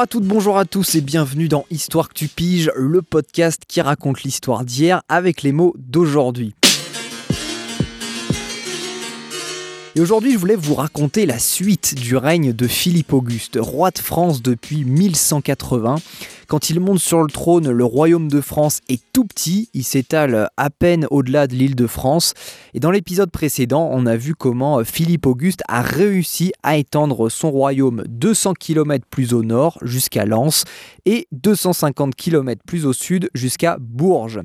Bonjour à toutes, bonjour à tous et bienvenue dans Histoire que tu piges, le podcast qui raconte l'histoire d'hier avec les mots d'aujourd'hui. Et aujourd'hui, je voulais vous raconter la suite du règne de Philippe Auguste, roi de France depuis 1180. Quand il monte sur le trône, le royaume de France est tout petit, il s'étale à peine au-delà de l'île de France. Et dans l'épisode précédent, on a vu comment Philippe Auguste a réussi à étendre son royaume 200 km plus au nord jusqu'à Lens et 250 km plus au sud jusqu'à Bourges.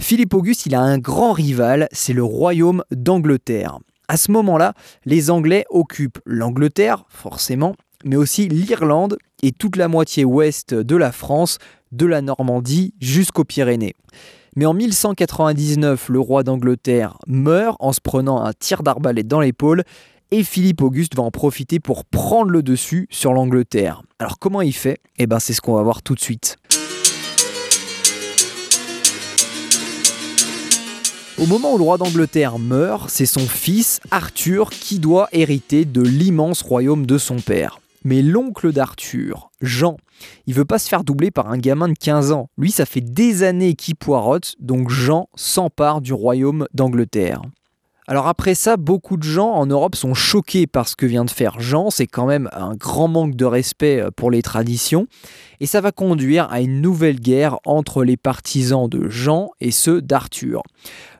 Philippe Auguste, il a un grand rival, c'est le royaume d'Angleterre. À ce moment-là, les Anglais occupent l'Angleterre, forcément, mais aussi l'Irlande et toute la moitié ouest de la France, de la Normandie jusqu'aux Pyrénées. Mais en 1199, le roi d'Angleterre meurt en se prenant un tir d'arbalète dans l'épaule et Philippe Auguste va en profiter pour prendre le dessus sur l'Angleterre. Alors comment il fait? Eh ben c'est ce qu'on va voir tout de suite. Au moment où le roi d'Angleterre meurt, c'est son fils Arthur qui doit hériter de l'immense royaume de son père. Mais l'oncle d'Arthur, Jean, il veut pas se faire doubler par un gamin de 15 ans. Lui, ça fait des années qu'il poirote, donc Jean s'empare du royaume d'Angleterre. Alors après ça, beaucoup de gens en Europe sont choqués par ce que vient de faire Jean, c'est quand même un grand manque de respect euh, pour les traditions, et ça va conduire à une nouvelle guerre entre les partisans de Jean et ceux d'Arthur.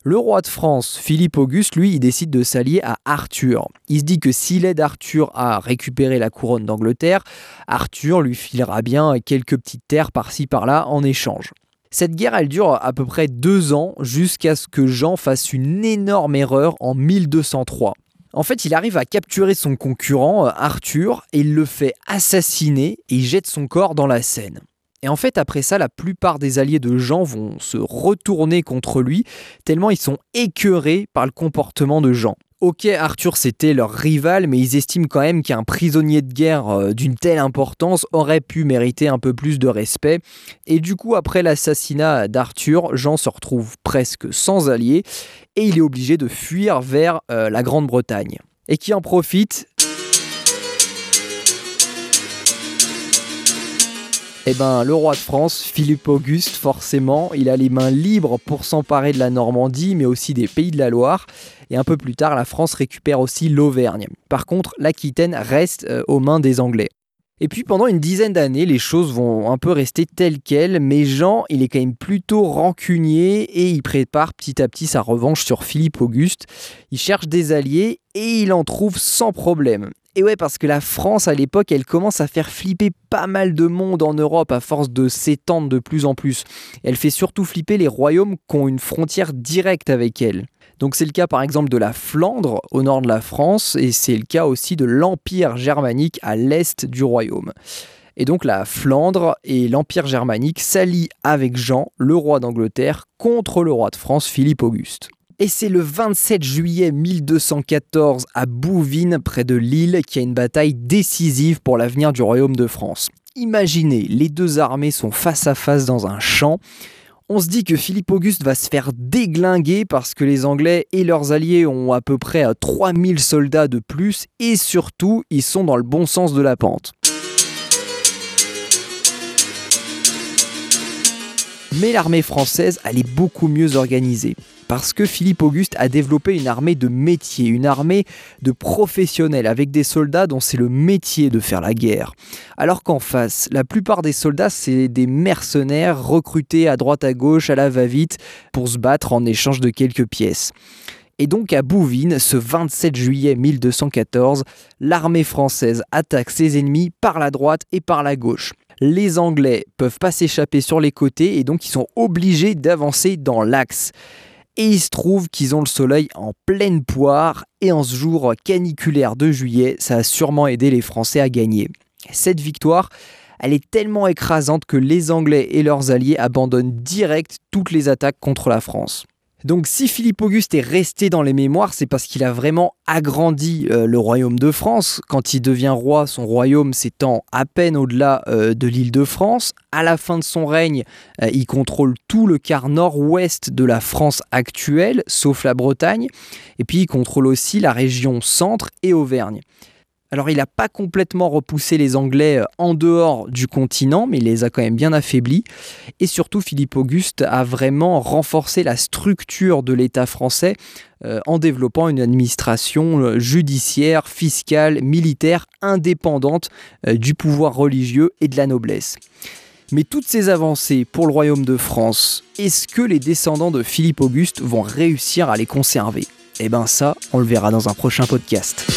Le roi de France, Philippe Auguste, lui, il décide de s'allier à Arthur. Il se dit que s'il aide Arthur à récupérer la couronne d'Angleterre, Arthur lui filera bien quelques petites terres par-ci par-là en échange. Cette guerre, elle dure à peu près deux ans jusqu'à ce que Jean fasse une énorme erreur en 1203. En fait, il arrive à capturer son concurrent, Arthur, et il le fait assassiner et il jette son corps dans la Seine. Et en fait, après ça, la plupart des alliés de Jean vont se retourner contre lui, tellement ils sont écœurés par le comportement de Jean. Ok, Arthur c'était leur rival, mais ils estiment quand même qu'un prisonnier de guerre euh, d'une telle importance aurait pu mériter un peu plus de respect. Et du coup, après l'assassinat d'Arthur, Jean se retrouve presque sans alliés et il est obligé de fuir vers euh, la Grande-Bretagne. Et qui en profite? Eh ben, le roi de France, Philippe Auguste, forcément, il a les mains libres pour s'emparer de la Normandie, mais aussi des pays de la Loire. Et un peu plus tard, la France récupère aussi l'Auvergne. Par contre, l'Aquitaine reste euh, aux mains des Anglais. Et puis pendant une dizaine d'années, les choses vont un peu rester telles quelles, mais Jean, il est quand même plutôt rancunier et il prépare petit à petit sa revanche sur Philippe Auguste. Il cherche des alliés et il en trouve sans problème. Et ouais, parce que la France, à l'époque, elle commence à faire flipper pas mal de monde en Europe à force de s'étendre de plus en plus. Elle fait surtout flipper les royaumes qui ont une frontière directe avec elle. Donc c'est le cas par exemple de la Flandre au nord de la France et c'est le cas aussi de l'Empire germanique à l'est du royaume. Et donc la Flandre et l'Empire germanique s'allient avec Jean, le roi d'Angleterre, contre le roi de France, Philippe Auguste. Et c'est le 27 juillet 1214 à Bouvines, près de Lille, qu'il y a une bataille décisive pour l'avenir du royaume de France. Imaginez, les deux armées sont face à face dans un champ. On se dit que Philippe Auguste va se faire déglinguer parce que les Anglais et leurs alliés ont à peu près 3000 soldats de plus et surtout ils sont dans le bon sens de la pente. Mais l'armée française, elle est beaucoup mieux organisée. Parce que Philippe Auguste a développé une armée de métier, une armée de professionnels, avec des soldats dont c'est le métier de faire la guerre. Alors qu'en face, la plupart des soldats, c'est des mercenaires recrutés à droite à gauche, à la va-vite, pour se battre en échange de quelques pièces. Et donc à Bouvines, ce 27 juillet 1214, l'armée française attaque ses ennemis par la droite et par la gauche les Anglais peuvent pas s'échapper sur les côtés et donc ils sont obligés d'avancer dans l'axe. Et il se trouve qu'ils ont le soleil en pleine poire et en ce jour caniculaire de juillet, ça a sûrement aidé les Français à gagner. Cette victoire, elle est tellement écrasante que les Anglais et leurs alliés abandonnent direct toutes les attaques contre la France. Donc si Philippe Auguste est resté dans les mémoires, c'est parce qu'il a vraiment agrandi euh, le royaume de France. Quand il devient roi, son royaume s'étend à peine au-delà euh, de l'île de France. À la fin de son règne, euh, il contrôle tout le quart nord-ouest de la France actuelle, sauf la Bretagne. Et puis il contrôle aussi la région centre et Auvergne. Alors il n'a pas complètement repoussé les Anglais euh, en dehors du continent, mais il les a quand même bien affaiblis. Et surtout, Philippe Auguste a vraiment renforcé la structure de l'État français euh, en développant une administration euh, judiciaire, fiscale, militaire indépendante du pouvoir religieux et de la noblesse. Mais toutes ces avancées pour le royaume de France, est-ce que les descendants de Philippe Auguste vont réussir à les conserver? Eh bien ça, on le verra dans un prochain podcast.